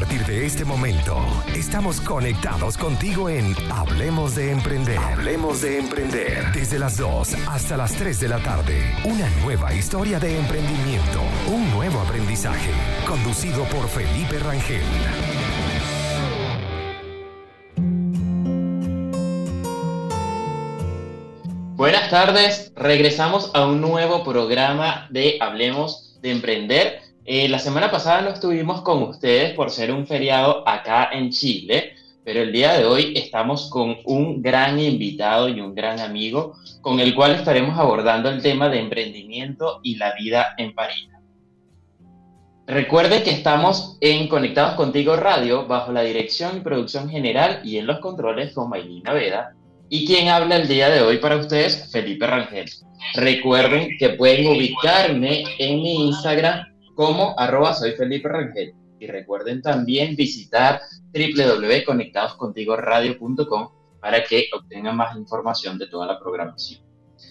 partir de este momento, estamos conectados contigo en Hablemos de Emprender. Hablemos de Emprender. Desde las 2 hasta las 3 de la tarde. Una nueva historia de emprendimiento. Un nuevo aprendizaje. Conducido por Felipe Rangel. Buenas tardes, regresamos a un nuevo programa de Hablemos de Emprender. Eh, la semana pasada no estuvimos con ustedes por ser un feriado acá en Chile, pero el día de hoy estamos con un gran invitado y un gran amigo con el cual estaremos abordando el tema de emprendimiento y la vida en París. Recuerde que estamos en Conectados Contigo Radio bajo la dirección y producción general y en los controles con Maylina Veda y quien habla el día de hoy para ustedes, Felipe Rangel. Recuerden que pueden ubicarme en mi Instagram como arroba soy Felipe Rangel. Y recuerden también visitar www.conectadoscontigoradio.com para que obtengan más información de toda la programación.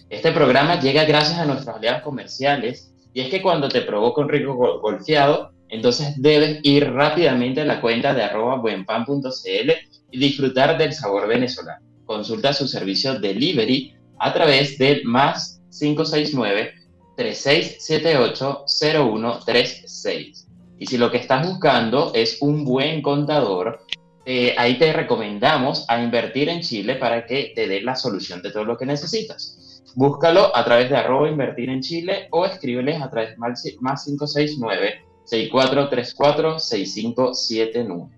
Este programa llega gracias a nuestros aliados comerciales y es que cuando te provoca un rico golfeado, entonces debes ir rápidamente a la cuenta de arroba buenpan.cl y disfrutar del sabor venezolano consulta su servicio delivery a través del más 569-3678-0136. Y si lo que estás buscando es un buen contador, eh, ahí te recomendamos a invertir en Chile para que te dé la solución de todo lo que necesitas. Búscalo a través de arroba invertir en Chile o escríbeles a través más 569 6434 6579.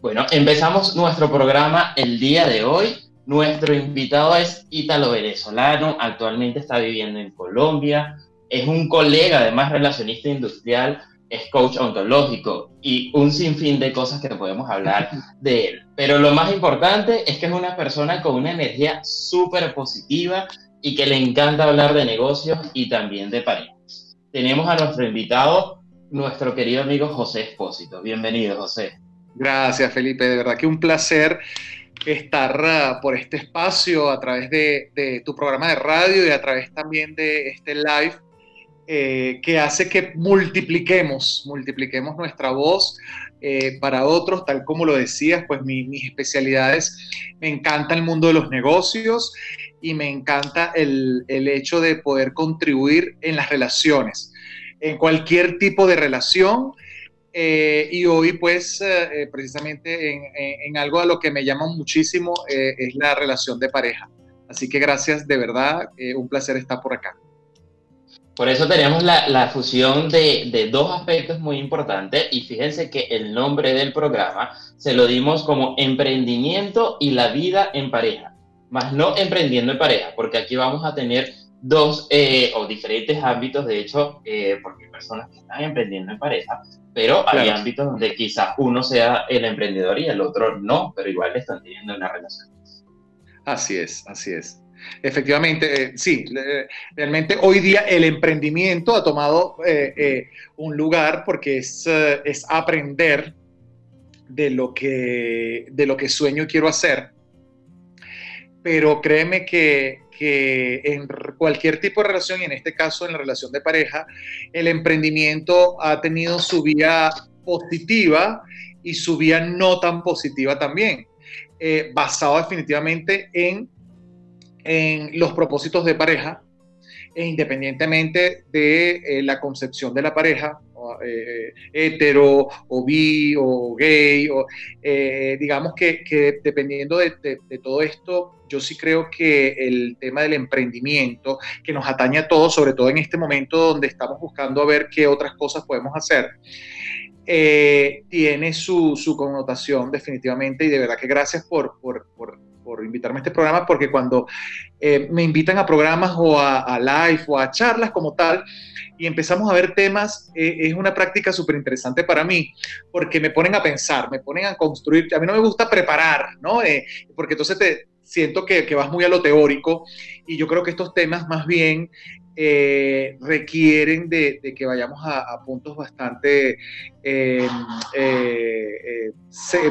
Bueno, empezamos nuestro programa el día de hoy. Nuestro invitado es ítalo-venezolano, actualmente está viviendo en Colombia, es un colega, además relacionista industrial, es coach ontológico y un sinfín de cosas que podemos hablar de él. Pero lo más importante es que es una persona con una energía súper positiva y que le encanta hablar de negocios y también de parejas. Tenemos a nuestro invitado, nuestro querido amigo José Espósito. Bienvenido, José. Gracias, Felipe. De verdad que un placer estar por este espacio a través de, tu programa de radio y a través también de este live eh, que hace que multipliquemos, multipliquemos nuestra voz eh, para otros, tal como lo decías, pues mis especialidades, me encanta el mundo de los negocios y me encanta el, el hecho de poder contribuir en las relaciones, en cualquier tipo de relación eh, y hoy, pues, eh, eh, precisamente en, algo a lo que me llama muchísimo es la relación de pareja. Así que gracias, de verdad, un placer estar por acá. Por eso tenemos la, la fusión de, de, dos aspectos muy importantes y fíjense que el nombre del programa se lo dimos como emprendimiento y la vida en pareja, más no emprendiendo en pareja, porque aquí vamos a tener dos eh, o diferentes ámbitos, de hecho, eh, porque hay personas que están emprendiendo en pareja, pero hay ámbitos donde quizás uno sea el emprendedor y el otro no, pero igual están teniendo una relación. Así es, así es. Efectivamente, eh, sí, realmente hoy día el emprendimiento ha tomado un lugar porque es, es aprender de lo, que, de lo que sueño y quiero hacer. Pero créeme que, que en cualquier tipo de relación, y en este caso en la relación de pareja, el emprendimiento ha tenido su vía positiva y su vía no tan positiva también, eh, basado definitivamente en, en los propósitos de pareja, e independientemente de eh, la concepción de la pareja, eh, hetero o bi o gay, o, digamos que, dependiendo de, todo esto, yo sí creo que el tema del emprendimiento, que nos atañe a todos, sobre todo en este momento donde estamos buscando a ver qué otras cosas podemos hacer, eh, tiene su, connotación definitivamente y de verdad que gracias por, por, invitarme a este programa porque cuando eh, me invitan a programas o a, live o a charlas como tal y empezamos a ver temas, eh, es una práctica súper interesante para mí porque me ponen a pensar, me ponen a construir, a mí no me gusta preparar, ¿no? porque entonces te, siento que, que, vas muy a lo teórico y yo creo que estos temas más bien eh, requieren de, que vayamos a, puntos bastante, eh, eh,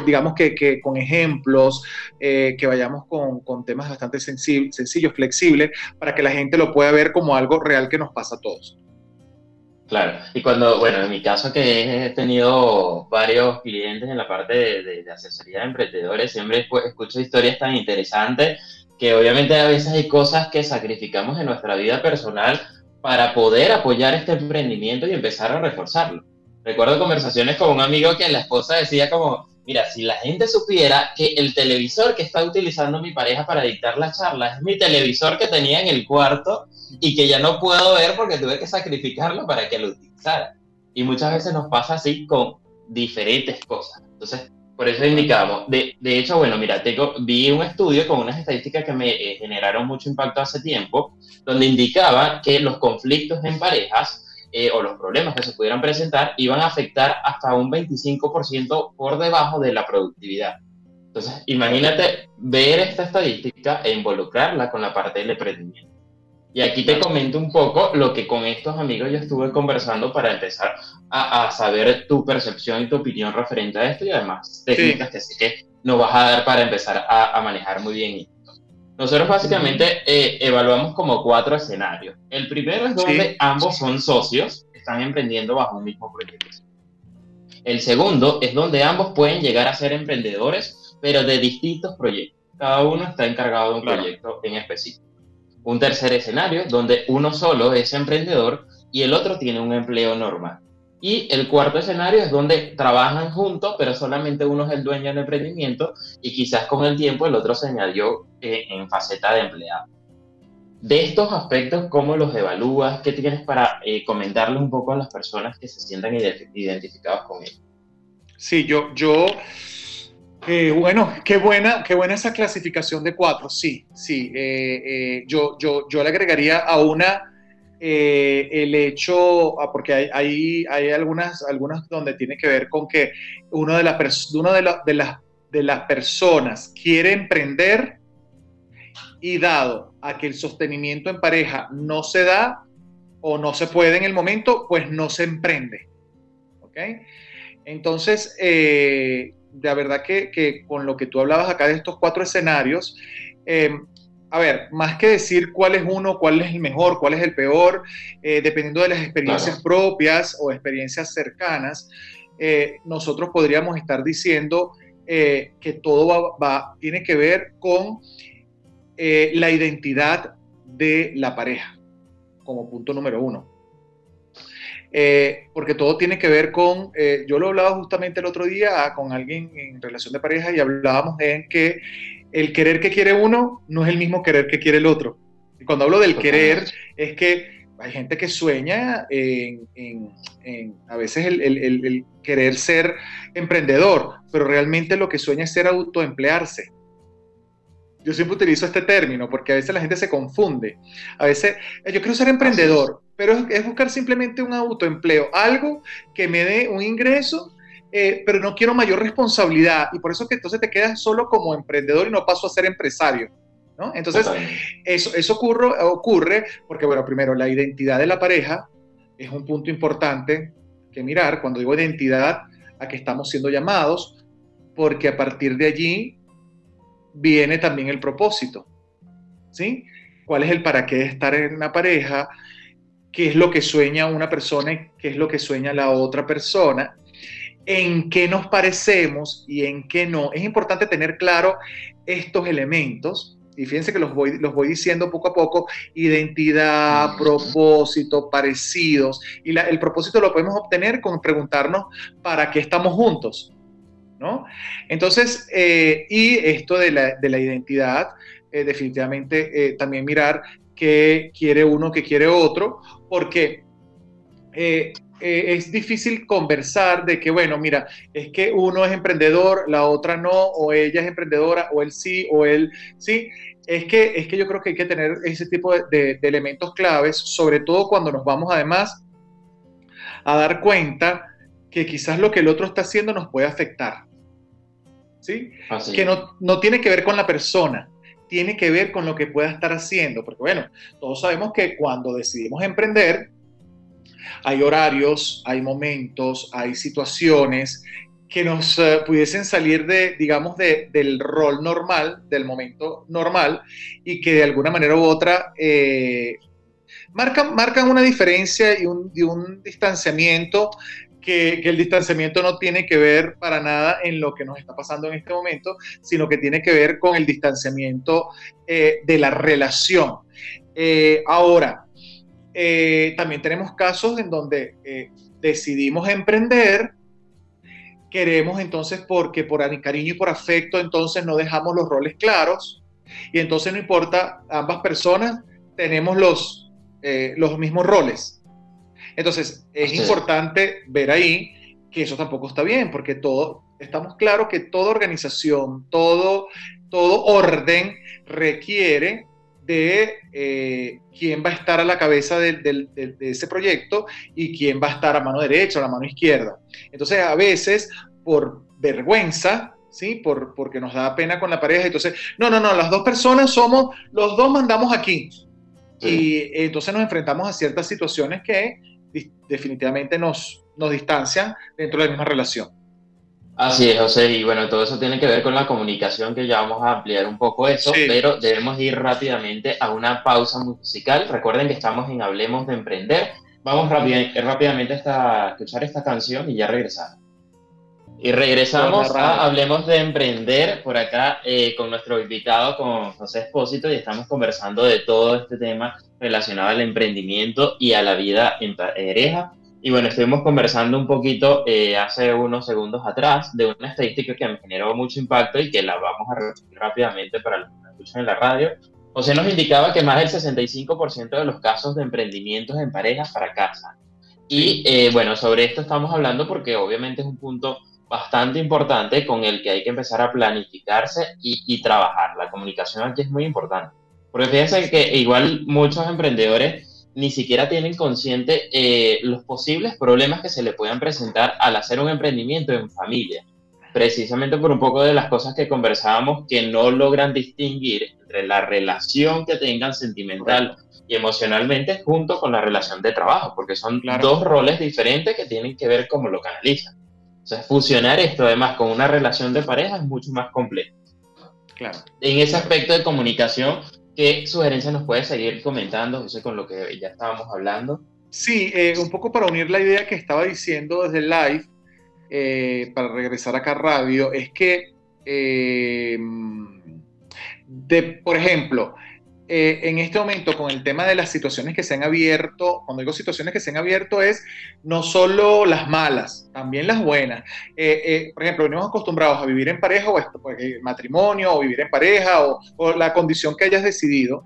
digamos que, con ejemplos, que vayamos con, temas bastante sencillos, flexibles, para que la gente lo pueda ver como algo real que nos pasa a todos. Claro, y cuando, bueno, en mi caso que he tenido varios clientes en la parte de, asesoría de emprendedores, siempre escucho historias tan interesantes que obviamente a veces hay cosas que sacrificamos en nuestra vida personal para poder apoyar este emprendimiento y empezar a reforzarlo. Recuerdo conversaciones con un amigo que la esposa decía como, mira, si la gente supiera que el televisor que está utilizando mi pareja para dictar la charla es mi televisor que tenía en el cuarto y que ya no puedo ver porque tuve que sacrificarlo para que lo utilizara. Y muchas veces nos pasa así con diferentes cosas. Entonces, por eso indicamos. De, de hecho, bueno, mira, tengo, vi un estudio con unas estadísticas que me eh, generaron mucho impacto hace tiempo, donde indicaba que los conflictos en parejas eh, o los problemas que se pudieran presentar iban a afectar hasta un 25% por debajo de la productividad. Entonces, imagínate ver esta estadística e involucrarla con la parte del emprendimiento. Y aquí te comento un poco lo que con estos amigos yo estuve conversando para empezar a, saber tu percepción y tu opinión referente a esto y además técnicas que sé que nos vas a dar para empezar a, manejar muy bien esto. Nosotros básicamente eh, evaluamos como cuatro escenarios. El primero es donde ambos son socios, están emprendiendo bajo un mismo proyecto. El segundo es donde ambos pueden llegar a ser emprendedores, pero de distintos proyectos. Cada uno está encargado de un proyecto en específico. Un tercer escenario donde uno solo es emprendedor y el otro tiene un empleo normal. Y el cuarto escenario es donde trabajan juntos, pero solamente uno es el dueño del emprendimiento y quizás con el tiempo el otro se añadió eh, en faceta de empleado. De estos aspectos, ¿cómo los evalúas? ¿Qué tienes para eh, comentarle un poco a las personas que se sientan identificados con él? Sí, yo, yo eh, bueno, qué buena, qué buena esa clasificación de cuatro, sí, sí. Eh, eh, yo, yo, yo le agregaría a una el hecho, ah, porque hay, hay, hay, algunas, algunas donde tiene que ver con que uno de, la uno de, de, las, de las personas quiere emprender y dado a que el sostenimiento en pareja no se da o no se puede en el momento, pues no se emprende. ¿Ok? Entonces, la verdad que, con lo que tú hablabas acá de estos cuatro escenarios, em, a ver, más que decir cuál es uno, cuál es el mejor, cuál es el peor, eh, dependiendo de las experiencias propias o experiencias cercanas, eh, nosotros podríamos estar diciendo eh, que todo va, tiene que ver con la identidad de la pareja, como punto número uno. Eh, porque todo tiene que ver con, eh, yo lo hablaba justamente el otro día con alguien en relación de pareja y hablábamos de que el querer que quiere uno no es el mismo querer que quiere el otro. Y cuando hablo del querer es que hay gente que sueña en, a veces el, el, querer ser emprendedor, pero realmente lo que sueña es ser autoemplearse. Yo siempre utilizo este término porque a veces la gente se confunde. A veces, eh, yo quiero ser emprendedor, pero es, buscar simplemente un autoempleo, algo que me dé un ingreso, eh, pero no quiero mayor responsabilidad. Y por eso que entonces te quedas solo como emprendedor y no paso a ser empresario. ¿no? Entonces, eso, eso ocurre, ocurre porque, bueno, primero, la identidad de la pareja es un punto importante que mirar. Cuando digo identidad, a que estamos siendo llamados, porque a partir de allí viene también el propósito. ¿Sí? ¿Cuál es el para qué estar en una pareja? ¿Qué es lo que sueña una persona y qué es lo que sueña la otra persona? ¿En qué nos parecemos y en qué no? Es importante tener claro estos elementos y fíjense que los voy, los voy diciendo poco a poco, identidad, propósito, parecidos, y el propósito lo podemos obtener con preguntarnos para qué estamos juntos, ¿no? Entonces, eh, y esto de la, identidad, eh, definitivamente eh, también mirar qué quiere uno, qué quiere otro, porque es difícil conversar de que, bueno, mira, es que uno es emprendedor, la otra no, o ella es emprendedora, o él sí, o él sí. Es que, es que yo creo que hay que tener ese tipo de elementos claves, sobre todo cuando nos vamos además a dar cuenta que quizás lo que el otro está haciendo nos puede afectar. ¿Sí? Que no, no tiene que ver con la persona, tiene que ver con lo que pueda estar haciendo, porque bueno, todos sabemos que cuando decidimos emprender, hay horarios, hay momentos, hay situaciones que nos eh, pudiesen salir de, digamos, de, del rol normal, del momento normal, y que de alguna manera u otra eh, marcan, marcan una diferencia y un, un distanciamiento que, que, el distanciamiento no tiene que ver para nada en lo que nos está pasando en este momento, sino que tiene que ver con el distanciamiento eh, de la relación. Eh, ahora, eh, también tenemos casos en donde decidimos emprender, queremos entonces porque por cariño y por afecto, entonces no dejamos los roles claros y entonces no importa, ambas personas tenemos los, eh, los mismos roles. Entonces es importante ver ahí que eso tampoco está bien, porque todo, estamos claros que toda organización, todo, todo orden requiere de eh, quién va a estar a la cabeza de, de, ese proyecto y quién va a estar a mano derecha o a la mano izquierda. Entonces, a veces, por vergüenza, ¿sí? Por, porque nos da pena con la pareja, entonces, no, no, no, las dos personas somos, los dos mandamos aquí. Y entonces nos enfrentamos a ciertas situaciones que definitivamente nos, nos distancian dentro de la misma relación. Así es, José, y bueno, todo eso tiene que ver con la comunicación, que ya vamos a ampliar un poco eso, pero debemos ir rápidamente a una pausa musical. Recuerden que estamos en Hablemos de Emprender. Vamos rápidamente a escuchar esta canción y ya regresamos. Y regresamos a Hablemos de Emprender por acá eh, con nuestro invitado, con José Espósito, y estamos conversando de todo este tema relacionado al emprendimiento y a la vida en pareja. Y bueno, estuvimos conversando un poquito eh, hace unos segundos atrás de una estadística que me generó mucho impacto y que la vamos a repetir rápidamente para los que nos escuchan en la radio. José nos indicaba que más del 65% de los casos de emprendimientos en pareja fracasan. Y eh, bueno, sobre esto estamos hablando porque obviamente es un punto bastante importante con el que hay que empezar a planificarse y, y trabajar. La comunicación aquí es muy importante. Porque fíjense que igual muchos emprendedores ni siquiera tienen consciente eh, los posibles problemas que se le puedan presentar al hacer un emprendimiento en familia. Precisamente por un poco de las cosas que conversábamos que no logran distinguir entre la relación que tengan sentimental y emocionalmente junto con la relación de trabajo, porque son dos roles diferentes que tienen que ver cómo lo canalizan. O sea, fusionar esto además con una relación de pareja es mucho más complejo. Claro. En ese aspecto de comunicación, ¿Qué sugerencias nos puedes seguir comentando, José, con lo que ya estábamos hablando? Sí, eh, un poco para unir la idea que estaba diciendo desde el live, eh, para regresar acá a radio, es que, eh, de, por ejemplo, eh, en este momento con el tema de las situaciones que se han abierto, cuando digo situaciones que se han abierto es no solo las malas, también las buenas. Eh, eh, por ejemplo, venimos acostumbrados a vivir en pareja o esto, matrimonio o vivir en pareja o, o, la condición que hayas decidido.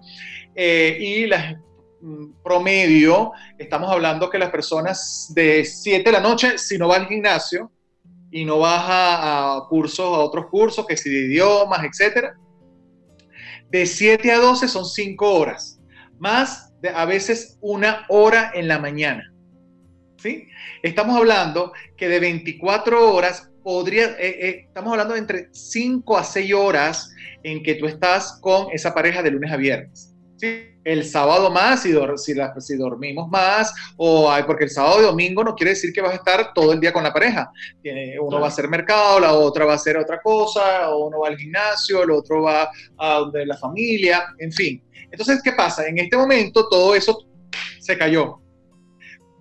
y las mm, promedio, estamos hablando que las personas de 7 de la noche, si no va al gimnasio y no vas a, a cursos, a otros cursos, que si de idiomas, etcétera, de 7 a 12 son 5 horas, más de, a veces una hora en la mañana. ¿Sí? Estamos hablando que de 24 horas podría, eh, eh, estamos hablando de entre 5 a 6 horas en que tú estás con esa pareja de lunes a viernes. ¿sí? El sábado más, si, si, si, dormimos más, o ay, porque el sábado y domingo no quiere decir que vas a estar todo el día con la pareja. Tiene, uno va a hacer mercado, la otra va a hacer otra cosa, o uno va al gimnasio, el otro va a donde la familia, en fin. Entonces, ¿qué pasa? En este momento todo eso se cayó.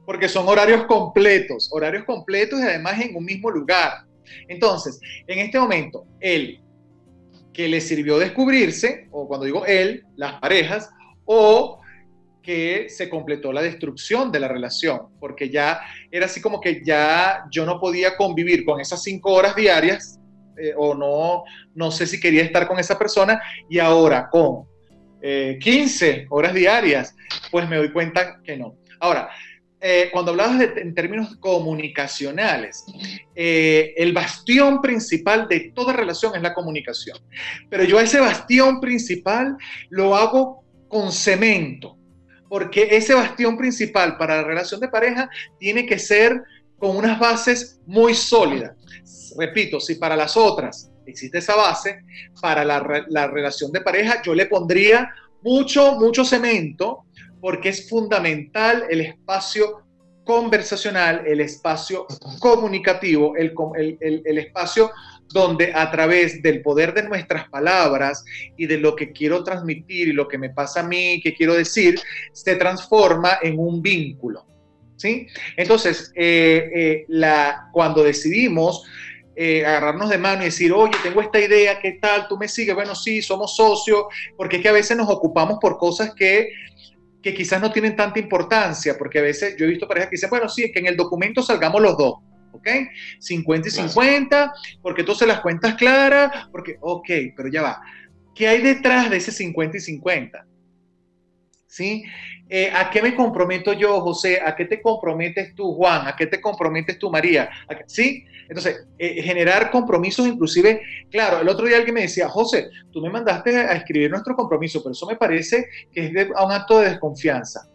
Porque son horarios completos, horarios completos y además en un mismo lugar. Entonces, en este momento, él que le sirvió descubrirse, o cuando digo él, las parejas, o que se completó la destrucción de la relación, porque ya era así como que ya yo no podía convivir con esas cinco horas diarias, eh, o no, no sé si quería estar con esa persona, y ahora con 15 eh, horas diarias, pues me doy cuenta que no. Ahora, eh, cuando hablabas en términos comunicacionales, eh, el bastión principal de toda relación es la comunicación. Pero yo ese bastión principal lo hago con cemento, porque ese bastión principal para la relación de pareja tiene que ser con unas bases muy sólidas. Repito, si para las otras existe esa base, para la, la relación de pareja yo le pondría mucho, mucho cemento porque es fundamental el espacio conversacional, el espacio comunicativo, el, espacio donde a través del poder de nuestras palabras y de lo que quiero transmitir y lo que me pasa a mí, que quiero decir, se transforma en un vínculo. ¿sí? Entonces, eh, eh, la, cuando decidimos eh, agarrarnos de mano y decir, oye, tengo esta idea, ¿qué tal? ¿Tú me sigues? Bueno, sí, somos socios, porque es que a veces nos ocupamos por cosas que que quizás no tienen tanta importancia, porque a veces yo he visto parejas que dicen, bueno, sí, es que en el documento salgamos los dos, ¿ok? 50 y 50, porque entonces las cuentas claras, porque, ok, pero ya va. ¿Qué hay detrás de ese 50 y 50? ¿Sí? Eh, ¿A qué me comprometo yo, José? ¿A qué te comprometes tú, Juan? ¿A qué te comprometes tú, María? ¿Sí? Entonces, eh, generar compromisos inclusive, claro, el otro día alguien me decía, José, tú me mandaste a escribir nuestro compromiso, pero eso me parece que es un acto de desconfianza.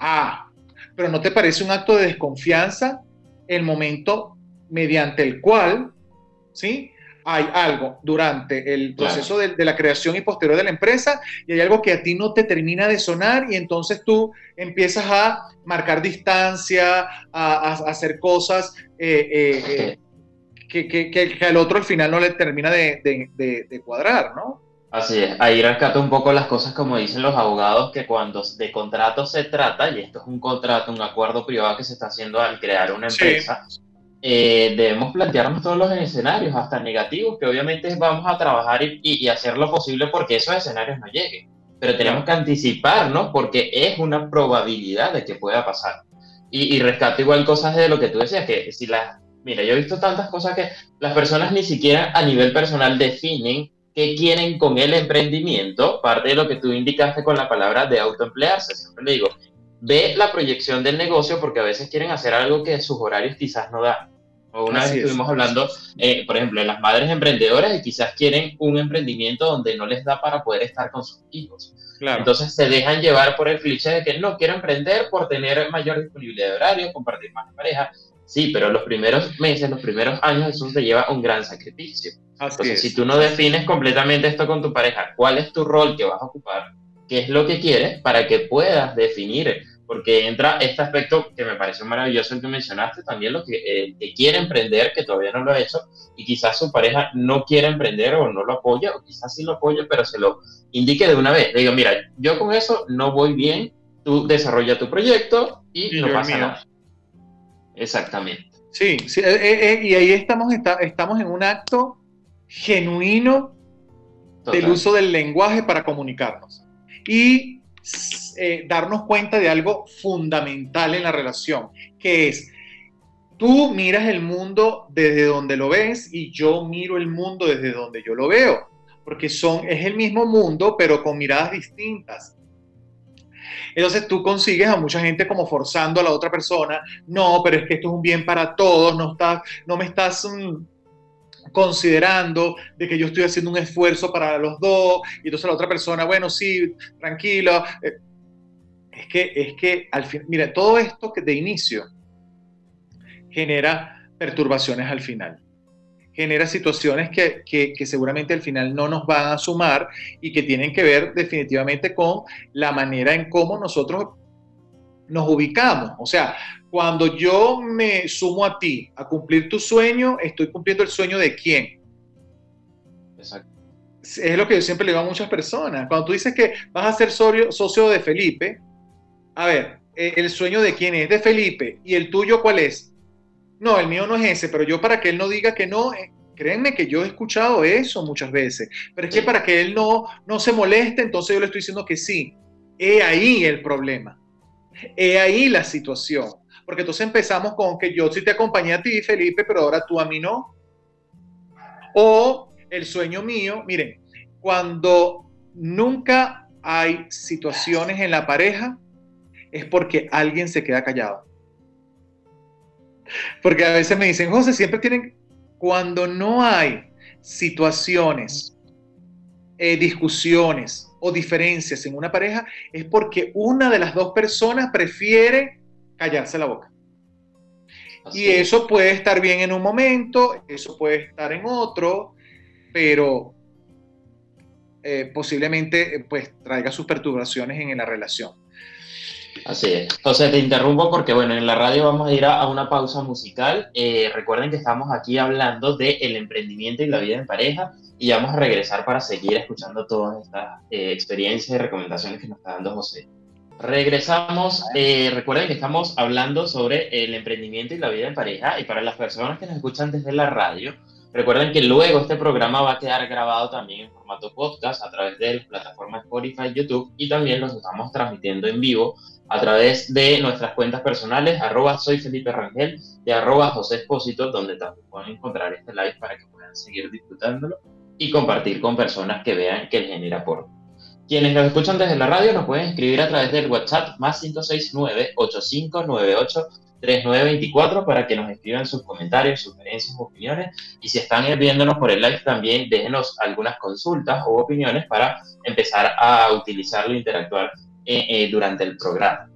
Ah, pero ¿no te parece un acto de desconfianza el momento mediante el cual, ¿sí? hay algo durante el proceso de, la creación y posterior de la empresa y hay algo que a ti no te termina de sonar y entonces tú empiezas a marcar distancia, a, hacer cosas eh, eh, eh, que, al otro al final no le termina de, cuadrar, ¿no? Así es, ahí rescata un poco las cosas como dicen los abogados, que cuando de contrato se trata, y esto es un contrato, un acuerdo privado que se está haciendo al crear una empresa, eh, debemos plantearnos todos los escenarios, hasta negativos, que obviamente vamos a trabajar y, hacer lo posible porque esos escenarios no lleguen. Pero tenemos que anticiparnos porque es una probabilidad de que pueda pasar. Y, y rescato igual cosas de lo que tú decías, que si las... Mira, yo he visto tantas cosas que las personas ni siquiera a nivel personal definen qué quieren con el emprendimiento, parte de lo que tú indicaste con la palabra de autoemplearse. Siempre le digo, ve la proyección del negocio porque a veces quieren hacer algo que sus horarios quizás no dan una vez estuvimos hablando, eh, por ejemplo, de las madres emprendedoras y quizás quieren un emprendimiento donde no les da para poder estar con sus hijos. Entonces se dejan llevar por el cliché de que no quiero emprender por tener mayor disponibilidad de horario, compartir más pareja. Sí, pero los primeros meses, los primeros años, eso te lleva un gran sacrificio. Entonces, si tú no defines completamente esto con tu pareja, cuál es tu rol que vas a ocupar, qué es lo que quieres, para que puedas definir porque entra este aspecto que me pareció maravilloso el que mencionaste, también lo que, que quiere emprender, que todavía no lo ha hecho, y quizás su pareja no quiere emprender o no lo apoya, o quizás sí lo apoya, pero se lo indique de una vez. Le digo, mira, yo con eso no voy bien, tú desarrolla tu proyecto y, no pasa nada. Exactamente. Sí, sí eh, eh, eh, y ahí estamos, estamos en un acto genuino del uso del lenguaje para comunicarnos. Y eh, darnos cuenta de algo fundamental en la relación, que es, tú miras el mundo desde donde lo ves y yo miro el mundo desde donde yo lo veo, porque son, es el mismo mundo, pero con miradas distintas. Entonces tú consigues a mucha gente como forzando a la otra persona, no, pero es que esto es un bien para todos, no, estás, no me estás... Mm, considerando de que yo estoy haciendo un esfuerzo para los dos, y entonces la otra persona, bueno, sí, tranquilo. Eh, es que, es que al fin, mira, todo esto que de inicio genera perturbaciones al final, genera situaciones que, que, seguramente al final no nos van a sumar y que tienen que ver definitivamente con la manera en cómo nosotros nos ubicamos. O sea, cuando yo me sumo a ti a cumplir tu sueño, estoy cumpliendo el sueño de quién. Exacto. Es lo que yo siempre le digo a muchas personas. Cuando tú dices que vas a ser socio, de Felipe, a ver, eh, el sueño de quién es, de Felipe, y el tuyo cuál es. No, el mío no es ese, pero yo para que él no diga que no, eh, créanme que yo he escuchado eso muchas veces, pero es que para que él no, no se moleste, entonces yo le estoy diciendo que sí. He ahí el problema. He ahí la situación porque entonces empezamos con que yo sí te acompañé a ti, Felipe, pero ahora tú a mí no. O el sueño mío, miren, cuando nunca hay situaciones en la pareja, es porque alguien se queda callado. Porque a veces me dicen, José, siempre tienen, cuando no hay situaciones, eh, discusiones o diferencias en una pareja, es porque una de las dos personas prefiere callarse la boca. y eso puede estar bien en un momento, eso puede estar en otro, pero eh, posiblemente eh, pues traiga sus perturbaciones en, la relación. Así es. José, te interrumpo porque, bueno, en la radio vamos a ir a, una pausa musical. Eh, recuerden que estamos aquí hablando del el emprendimiento y la vida en pareja y vamos a regresar para seguir escuchando todas estas eh, experiencias y recomendaciones que nos está dando José. Regresamos. Eh, recuerden que estamos hablando sobre el emprendimiento y la vida en pareja y para las personas que nos escuchan desde la radio, recuerden que luego este programa va a quedar grabado también en formato podcast a través de las plataformas Spotify, YouTube y también los estamos transmitiendo en vivo a través de nuestras cuentas personales, arroba soy Felipe Rangel y arroba José Espósito, donde también pueden encontrar este live para que puedan seguir disfrutándolo y compartir con personas que vean que les genera por. Quienes nos escuchan desde la radio nos pueden escribir a través del WhatsApp más 569-8598-3924 para que nos escriban sus comentarios, sugerencias, opiniones. Y si están viéndonos por el live también, déjenos algunas consultas o opiniones para empezar a utilizarlo e interactuar eh, eh, durante el programa.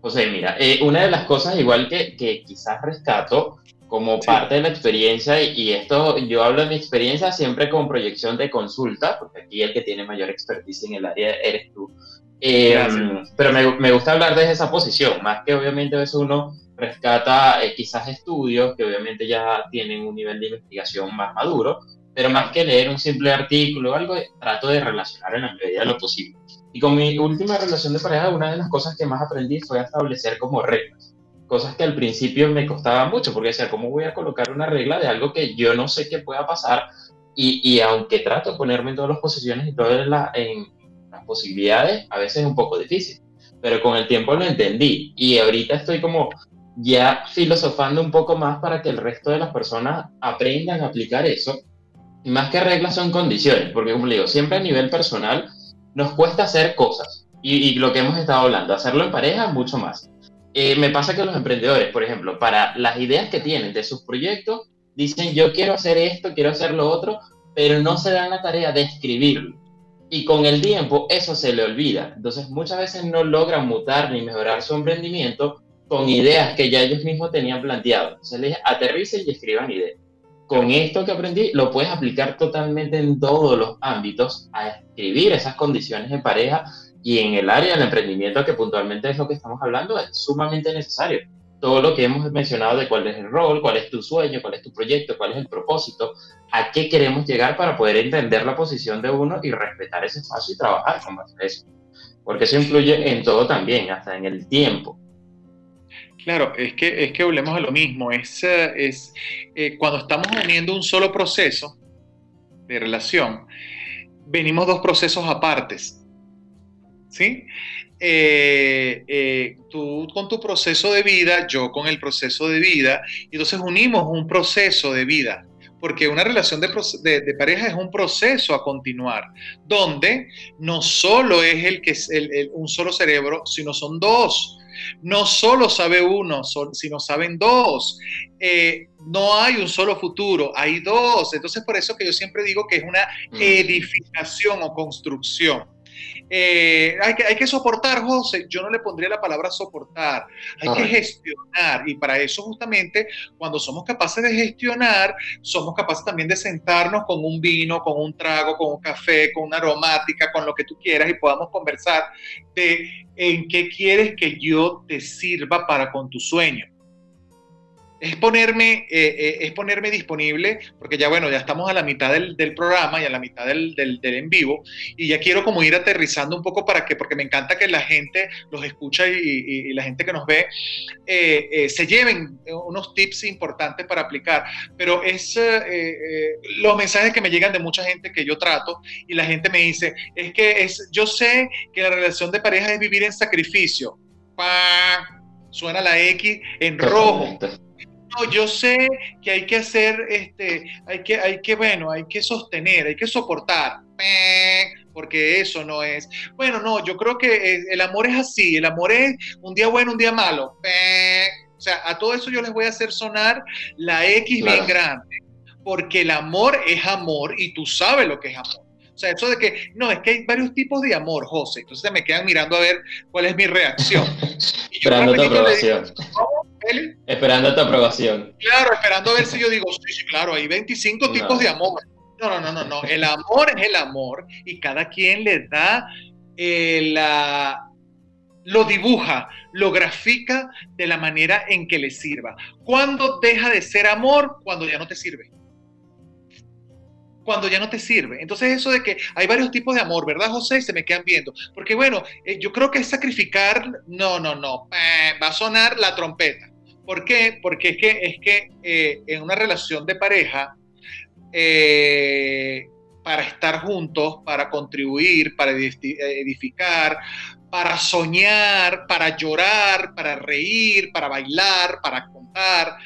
José, mira, eh, una de las cosas igual que, que quizás rescato como parte de la experiencia, y, esto yo hablo de mi experiencia siempre con proyección de consulta, porque aquí el que tiene mayor expertise en el área eres tú. pero me, me, gusta hablar desde esa posición, más que obviamente a veces uno rescata quizás estudios que obviamente ya tienen un nivel de investigación más maduro, pero más que leer un simple artículo o algo, trato de relacionar en la medida de lo posible. Y con mi última relación de pareja, una de las cosas que más aprendí fue a establecer como reglas. Cosas que al principio me costaba mucho, porque decía, ¿cómo voy a colocar una regla de algo que yo no sé qué pueda pasar? Y, y aunque trato de ponerme en todas las posiciones y todas las, en las posibilidades, a veces es un poco difícil. Pero con el tiempo lo entendí. Y ahorita estoy como ya filosofando un poco más para que el resto de las personas aprendan a aplicar eso. Y más que reglas son condiciones, porque como le digo, siempre a nivel personal nos cuesta hacer cosas. Y, lo que hemos estado hablando, hacerlo en pareja, mucho más. Eh, me pasa que los emprendedores, por ejemplo, para las ideas que tienen de sus proyectos, dicen yo quiero hacer esto, quiero hacer lo otro, pero no se dan la tarea de escribirlo. Y con el tiempo eso se le olvida. Entonces muchas veces no logran mutar ni mejorar su emprendimiento con ideas que ya ellos mismos tenían planteado. Entonces les aterricen y escriban ideas con esto que aprendí lo puedes aplicar totalmente en todos los ámbitos a escribir esas condiciones en pareja y en el área del emprendimiento que puntualmente es lo que estamos hablando es sumamente necesario. Todo lo que hemos mencionado de cuál es el rol, cuál es tu sueño, cuál es tu proyecto, cuál es el propósito, a qué queremos llegar para poder entender la posición de uno y respetar ese espacio y trabajar con eso. Porque eso influye en todo también, hasta en el tiempo. Claro, es que, es que hablemos de lo mismo. Es, eh, es eh, cuando estamos uniendo un solo proceso de relación, venimos dos procesos apartes. ¿Sí? Eh, tú con tu proceso de vida, yo con el proceso de vida, y entonces unimos un proceso de vida porque una relación de, pareja es un proceso a continuar, donde no solo es el que es un solo cerebro, sino son dos. No solo sabe uno, sino saben dos. Eh, no hay un solo futuro, hay dos. Entonces, por eso que yo siempre digo que es una mm. edificación o construcción. Eh, hay, que, hay que soportar, José. Yo no le pondría la palabra soportar. Hay que gestionar. Y para eso, justamente, cuando somos capaces de gestionar, somos capaces también de sentarnos con un vino, con un trago, con un café, con una aromática, con lo que tú quieras y podamos conversar de en qué quieres que yo te sirva para con tu sueño es ponerme, eh, eh, es ponerme disponible, porque ya bueno, ya estamos a la mitad del, programa y a la mitad del, del, en vivo, y ya quiero como ir aterrizando un poco para que, porque me encanta que la gente los escucha y, la gente que nos ve eh, se lleven unos tips importantes para aplicar, pero es los mensajes que me llegan de mucha gente que yo trato y la gente me dice, es que es, yo sé que la relación de pareja es vivir en sacrificio. ¡Pah! Suena la X en rojo yo sé que hay que hacer, este, hay que, hay que, bueno, hay que sostener, hay que soportar, porque eso no es. Bueno, no, yo creo que el amor es así, el amor es un día bueno, un día malo. O sea, a todo eso yo les voy a hacer sonar la X bien grande, porque el amor es amor y tú sabes lo que es amor. O sea, eso de que, no, es que hay varios tipos de amor, José. Entonces me quedan mirando a ver cuál es mi reacción. Esperando tu aprobación. Esperando tu aprobación. Claro, esperando a ver si yo digo, sí, sí, claro, hay 25 tipos de amor. No, no, no, no, no. El amor es el amor y cada quien le da eh, la, lo dibuja, lo grafica de la manera en que le sirva. ¿Cuándo deja de ser amor? Cuando ya no te sirve. Cuando ya no te sirve. Entonces eso de que hay varios tipos de amor, ¿verdad, José? Y se me quedan viendo. Porque bueno, eh, yo creo que es sacrificar, no, no, no, eh, va a sonar la trompeta. ¿Por qué? Porque es que, es que eh, en una relación de pareja, para estar juntos, para contribuir, para edificar, para soñar, para llorar, para reír, para bailar, para contar.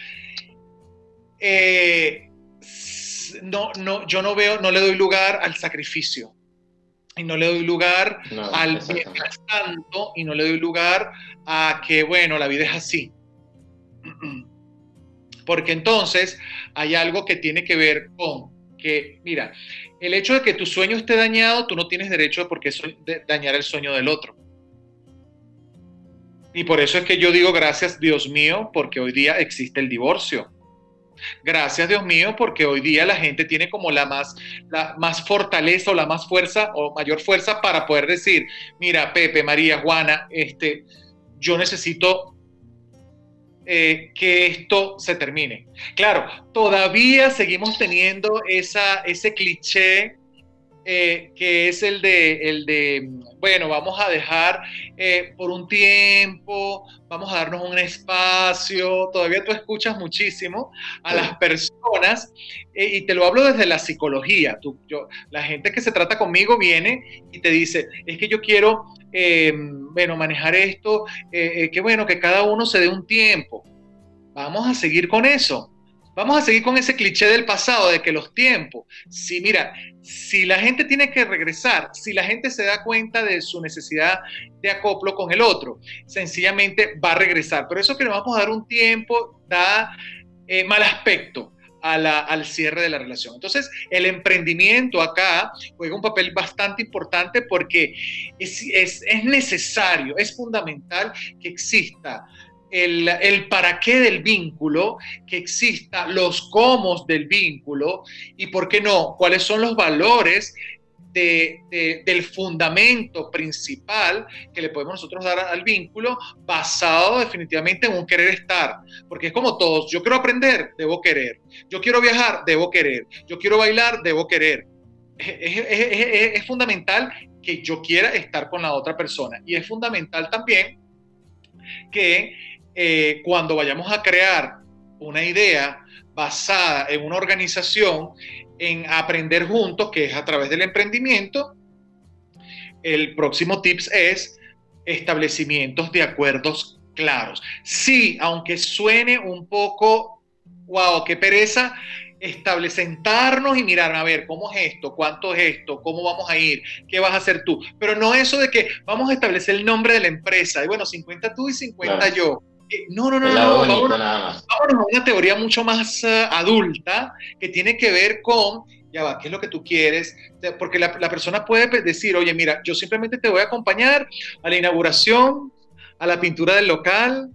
No, no, yo no veo, no le doy lugar al sacrificio. Y no le doy lugar al tanto, y no le doy lugar a que, bueno, la vida es así. Porque entonces hay algo que tiene que ver con que, mira, el hecho de que tu sueño esté dañado, tú no tienes derecho porque de dañar el sueño del otro. Y por eso es que yo digo gracias Dios mío, porque hoy día existe el divorcio. Gracias Dios mío, porque hoy día la gente tiene como la más, la más fortaleza o la más fuerza o mayor fuerza para poder decir, mira, Pepe, María, Juana, este, yo necesito eh, que esto se termine. Claro, todavía seguimos teniendo esa, ese cliché eh, que es el de, el de, bueno, vamos a dejar eh, por un tiempo, vamos a darnos un espacio, todavía tú escuchas muchísimo a las personas eh, y te lo hablo desde la psicología. Tú, yo, la gente que se trata conmigo viene y te dice, es que yo quiero, bueno, manejar esto, que bueno, que cada uno se dé un tiempo. Vamos a seguir con eso Vamos a seguir con ese cliché del pasado, de que los tiempos, si mira, si la gente tiene que regresar, si la gente se da cuenta de su necesidad de acoplo con el otro, sencillamente va a regresar. Pero eso que le vamos a dar un tiempo da eh, mal aspecto. al cierre de la relación. Entonces, el emprendimiento acá juega un papel bastante importante porque es, es, es necesario, es fundamental que exista el, para qué del vínculo, que exista los cómo del vínculo y, ¿por qué no?, cuáles son los valores del fundamento principal que le podemos nosotros dar al vínculo, basado definitivamente en un querer estar. Porque es como todos, yo quiero aprender, debo querer. Yo quiero viajar, debo querer. Yo quiero bailar, debo querer. es fundamental que yo quiera estar con la otra persona. Y es fundamental también que eh, cuando vayamos a crear una idea basada en una organización, en aprender juntos, que es a través del emprendimiento, el próximo tips es establecimientos de acuerdos claros. Sí, aunque suene un poco, wow, qué pereza, establecer, sentarnos y mirar, a ver, ¿cómo es esto? ¿Cuánto es esto? ¿Cómo vamos a ir? ¿Qué vas a hacer tú? Pero no eso de que vamos a establecer el nombre de la empresa y bueno, 50 tú y 50 yo. Eh, no, no, no, no, vámonos, a una teoría mucho más eh, adulta que tiene que ver con, ya va, ¿qué es lo que tú quieres? Porque la, persona puede decir, oye, mira, yo simplemente te voy a acompañar a la inauguración, a la pintura del local,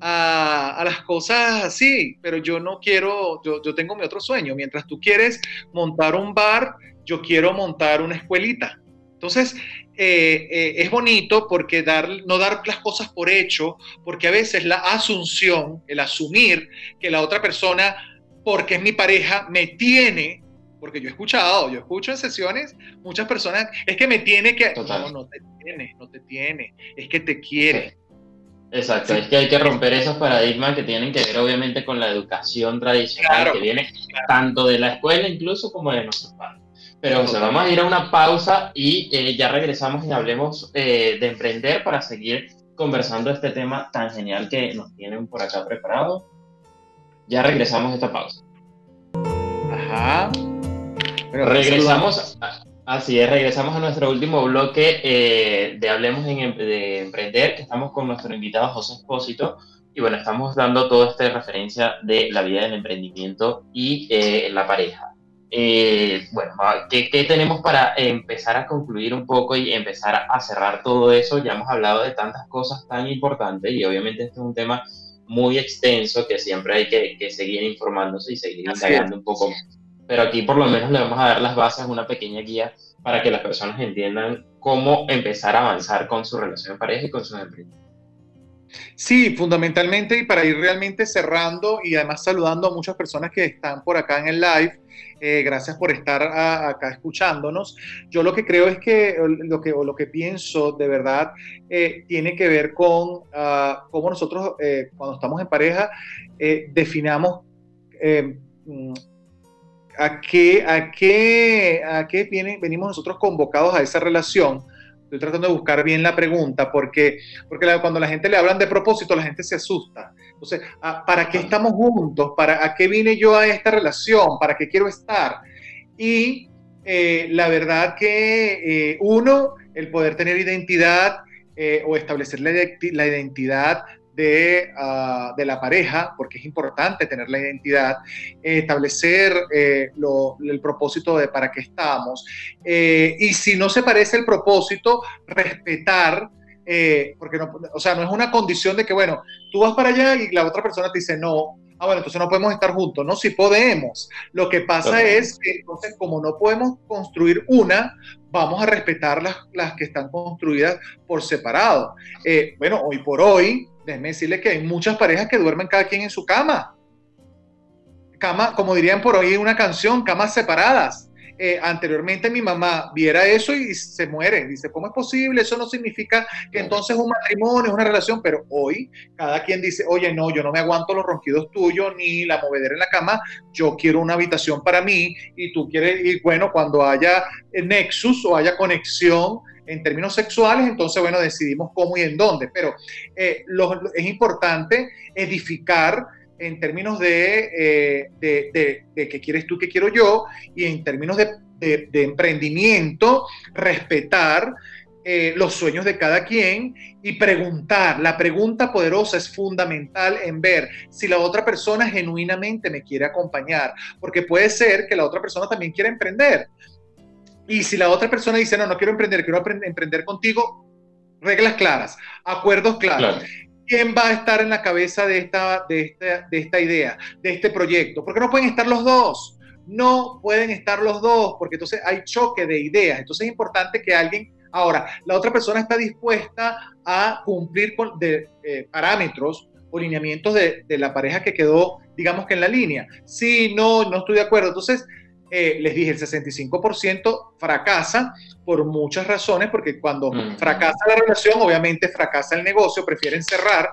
a, las cosas así, pero yo no quiero, yo, yo tengo mi otro sueño. Mientras tú quieres montar un bar, yo quiero montar una escuelita. Entonces, eh, eh, es bonito porque dar, no dar las cosas por hecho, porque a veces la asunción, el asumir que la otra persona, porque es mi pareja, me tiene, porque yo he escuchado, yo escucho en sesiones muchas personas, es que me tiene que... No, no te tiene, no te tiene, es que te quiere. Exacto, es que hay que romper esos paradigmas que tienen que ver obviamente con la educación tradicional que viene tanto de la escuela incluso como de nuestros padres. Pero vamos a ir a una pausa y eh, ya regresamos y hablemos eh, de emprender para seguir conversando este tema tan genial que nos tienen por acá preparado. Ya regresamos a esta pausa. Ajá. regresamos, así es, regresamos a nuestro último bloque eh, de Hablemos em, de Emprender, que estamos con nuestro invitado José Espósito. Y bueno, estamos dando toda esta referencia de la vida del emprendimiento y la pareja. Eh, bueno, ¿qué, tenemos para empezar a concluir un poco y empezar a cerrar todo eso? Ya hemos hablado de tantas cosas tan importantes y obviamente este es un tema muy extenso que siempre hay que, seguir informándose y seguir indagando un poco pero aquí por lo menos le vamos a dar las bases, una pequeña guía para que las personas entiendan cómo empezar a avanzar con su relación de pareja y con sus emprendimientos. Sí, fundamentalmente y para ir realmente cerrando y además saludando a muchas personas que están por acá en el live, eh, gracias por estar acá escuchándonos. Yo lo que creo es que lo que, lo que pienso de verdad eh, tiene que ver con uh, cómo nosotros eh, cuando estamos en pareja definamos mm, a qué, a qué, a qué viene, venimos nosotros convocados a esa relación Estoy tratando de buscar bien la pregunta porque, porque cuando la gente le hablan de propósito, la gente se asusta. Entonces, ah, ¿para qué estamos juntos? ¿Para a qué vine yo a esta relación? ¿Para qué quiero estar? Y eh, la verdad que eh, uno, el poder tener identidad eh, o establecer la, la identidad Ah, de, la pareja, porque es importante tener la identidad, establecer eh, el propósito de para qué estamos. Eh, y si no se parece el propósito, respetar. Eh, porque no, o sea, no es una condición de que, bueno, tú vas para allá y la otra persona te dice no, ah, bueno, entonces no podemos estar juntos. No, sí podemos. Lo que pasa es que entonces, como no podemos construir una, vamos a respetar las, las que están construidas por separado. bueno, hoy por hoy, déjeme decirle que hay muchas parejas que duermen cada quien en su cama. Cama, como dirían por hoy una canción, camas separadas. Eh, anteriormente mi mamá viera eso y se muere. Dice, ¿cómo es posible? Eso no significa que entonces un matrimonio es una relación, pero hoy cada quien dice, oye, no, yo no me aguanto los ronquidos tuyos ni la movedera en la cama, yo quiero una habitación para mí y tú quieres, y bueno, cuando haya nexus o haya conexión, en términos sexuales, entonces, bueno, decidimos cómo y en dónde. Pero eh, es importante edificar en términos de, eh, de, de, qué quieres tú, qué quiero yo, y en términos de, emprendimiento, respetar eh, los sueños de cada quien y preguntar. La pregunta poderosa es fundamental en ver si la otra persona genuinamente me quiere acompañar, porque puede ser que la otra persona también quiera emprender. Y si la otra persona dice, no, no quiero emprender, quiero emprender contigo, reglas claras, acuerdos claros. ¿Quién va a estar en la cabeza de esta, de, esta, de esta idea, de este proyecto? Porque no pueden estar los dos. No pueden estar los dos, porque entonces hay choque de ideas. Entonces es importante que alguien Ahora, la otra persona está dispuesta a cumplir con de, eh, parámetros o lineamientos de, de, la pareja que quedó, digamos que en la línea. Sí, no, no estoy de acuerdo. Entonces, eh, les dije, el 65% fracasa por muchas razones, porque cuando fracasa la relación, obviamente fracasa el negocio, prefieren cerrar.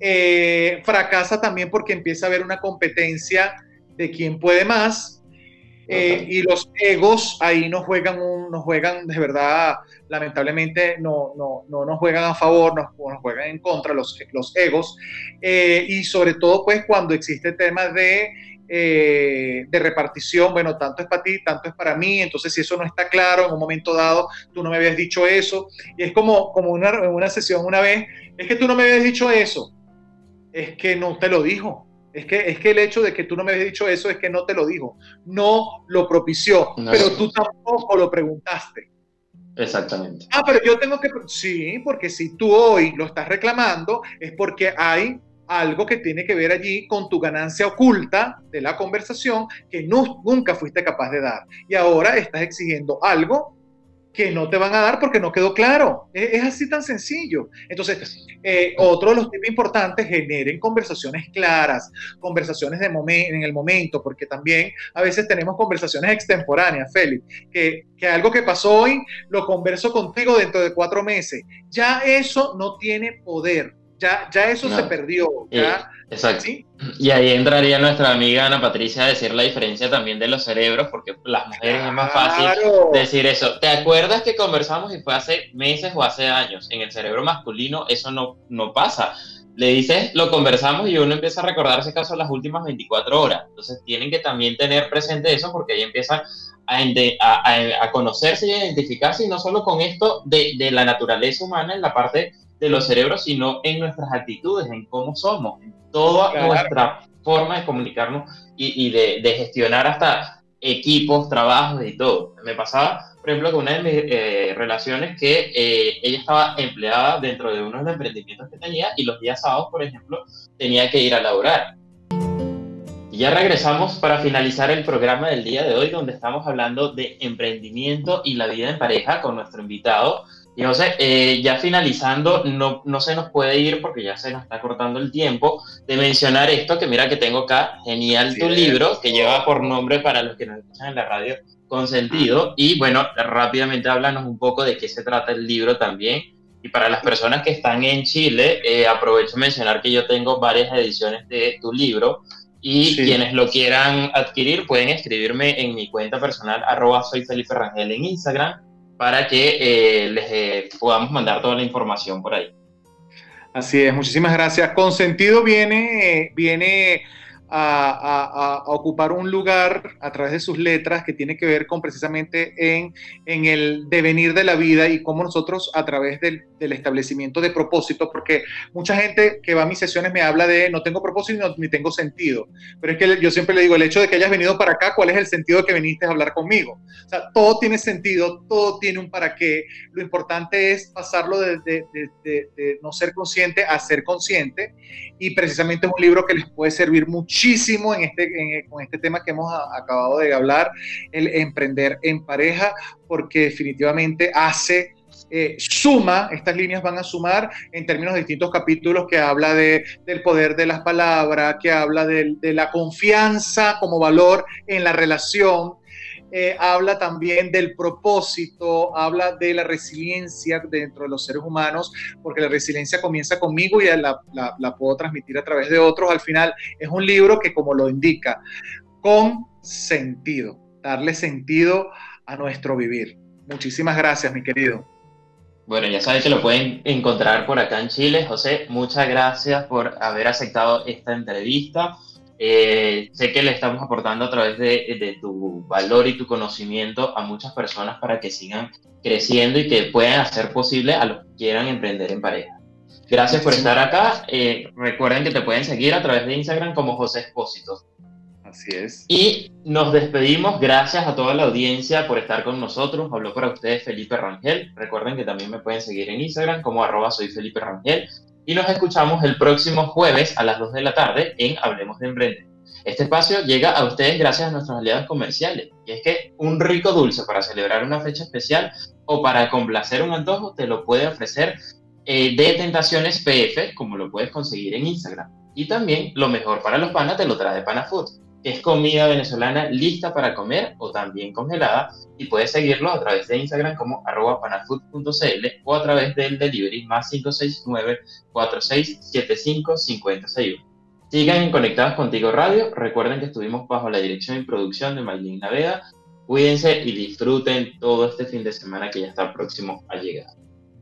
Eh, fracasa también porque empieza a haber una competencia de quién puede más. Eh, y los egos ahí nos juegan, nos juegan de verdad, lamentablemente no, no, no nos juegan a favor, nos, nos juegan en contra los, los egos. y sobre todo pues cuando existe temas de eh, de repartición, bueno, tanto es para ti, tanto es para mí, entonces si eso no está claro, en un momento dado tú no me habías dicho eso, y es como, como una, una sesión una vez, es que tú no me habías dicho eso, es que no te lo dijo, es que, es que el hecho de que tú no me habías dicho eso es que no te lo dijo, no lo propició, pero tú tampoco lo preguntaste. Exactamente. Ah, pero yo tengo que... Sí, porque si tú hoy lo estás reclamando es porque hay algo que tiene que ver allí con tu ganancia oculta de la conversación que nunca fuiste capaz de dar. Y ahora estás exigiendo algo que no te van a dar porque no quedó claro. Es, así tan sencillo. Entonces, eh, otro de los tips importantes, generen conversaciones claras, conversaciones de en el momento, porque también a veces tenemos conversaciones extemporáneas, Félix, que, que algo que pasó hoy lo converso contigo dentro de cuatro meses. Ya eso no tiene poder ya, eso se perdió. exacto. Y ahí entraría nuestra amiga Ana Patricia a decir la diferencia también de los cerebros, porque las mujeres es más fácil decir eso. ¿Te acuerdas que conversamos y fue hace meses o hace años? En el cerebro masculino eso no, no pasa. Le dices, lo conversamos y uno empieza a recordar ese caso las últimas 24 horas. Entonces tienen que también tener presente eso porque ahí empieza a, a, a, conocerse y a identificarse, y no solo con esto de, de la naturaleza humana en la parte de los cerebros, sino en nuestras actitudes, en cómo somos, en toda nuestra forma de comunicarnos y, de, gestionar hasta equipos, trabajos y todo. Me pasaba, por ejemplo, con una de mis eh, relaciones que eh, ella estaba empleada dentro de uno de los emprendimientos que tenía y los días sábados, por ejemplo, tenía que ir a laborar. Y ya regresamos para finalizar el programa del día de hoy, donde estamos hablando de emprendimiento y la vida en pareja con nuestro invitado. Y José, eh, ya finalizando, no, no se nos puede ir porque ya se nos está cortando el tiempo de mencionar esto, que mira que tengo acá, genial tu libro, que lleva por nombre para los que nos escuchan en la radio, Consentido. Y bueno, rápidamente háblanos un poco de qué se trata el libro también. Y para las personas que están en Chile, eh, aprovecho mencionar que yo tengo varias ediciones de tu libro y quienes lo quieran adquirir pueden escribirme en mi cuenta personal, arroba soy Felipe Rangel en Instagram, para que eh, les eh, podamos mandar toda la información por ahí. Así es, muchísimas gracias. Consentido viene, viene a, ocupar un lugar a través de sus letras que tiene que ver con precisamente en, en el devenir de la vida y cómo nosotros a través del, del, establecimiento de propósito, porque mucha gente que va a mis sesiones me habla de no tengo propósito ni tengo sentido, pero es que yo siempre le digo, el hecho de que hayas venido para acá, ¿cuál es el sentido de que viniste a hablar conmigo? O sea, todo tiene sentido, todo tiene un para qué, lo importante es pasarlo de, de, de no ser consciente a ser consciente. Y precisamente es un libro que les puede servir mucho muchísimo en este, con este tema que hemos acabado de hablar, el emprender en pareja, porque definitivamente hace... Eh, suma, estas líneas van a sumar en términos de distintos capítulos que habla de, del poder de las palabras, que habla de, de la confianza como valor en la relación, eh, habla también del propósito, habla de la resiliencia dentro de los seres humanos, porque la resiliencia comienza conmigo y la, la, puedo transmitir a través de otros. Al final es un libro que, como lo indica, con sentido, darle sentido a nuestro vivir. Muchísimas gracias, mi querido. Bueno, ya saben que lo pueden encontrar por acá en Chile. José, muchas gracias por haber aceptado esta entrevista. Eh, sé que le estamos aportando a través de, tu valor y tu conocimiento a muchas personas para que sigan creciendo y que puedan hacer posible a los que quieran emprender en pareja. Gracias por estar acá. Eh, recuerden que te pueden seguir a través de Instagram como José Espósito. Así es. Y nos despedimos. Gracias a toda la audiencia por estar con nosotros. Habló para ustedes Felipe Rangel. Recuerden que también me pueden seguir en Instagram como arroba soy Felipe Rangel y nos escuchamos el próximo jueves a las 2 de la tarde en Hablemos de Emprender. Este espacio llega a ustedes gracias a nuestros aliados comerciales. Y es que un rico dulce para celebrar una fecha especial o para complacer un antojo te lo puede ofrecer eh, de Tentaciones PF, como lo puedes conseguir en Instagram. Y también lo mejor para los panas te lo trae Panafood es comida venezolana lista para comer o también congelada y puedes seguirlo a través de Instagram como arroba panafood.cl o a través del delivery más 569 4675 5061. Sigan Conectados Contigo Radio. Recuerden que estuvimos bajo la dirección y producción de Maylin Naveda. Cuídense y disfruten todo este fin de semana que ya está próximo a llegar.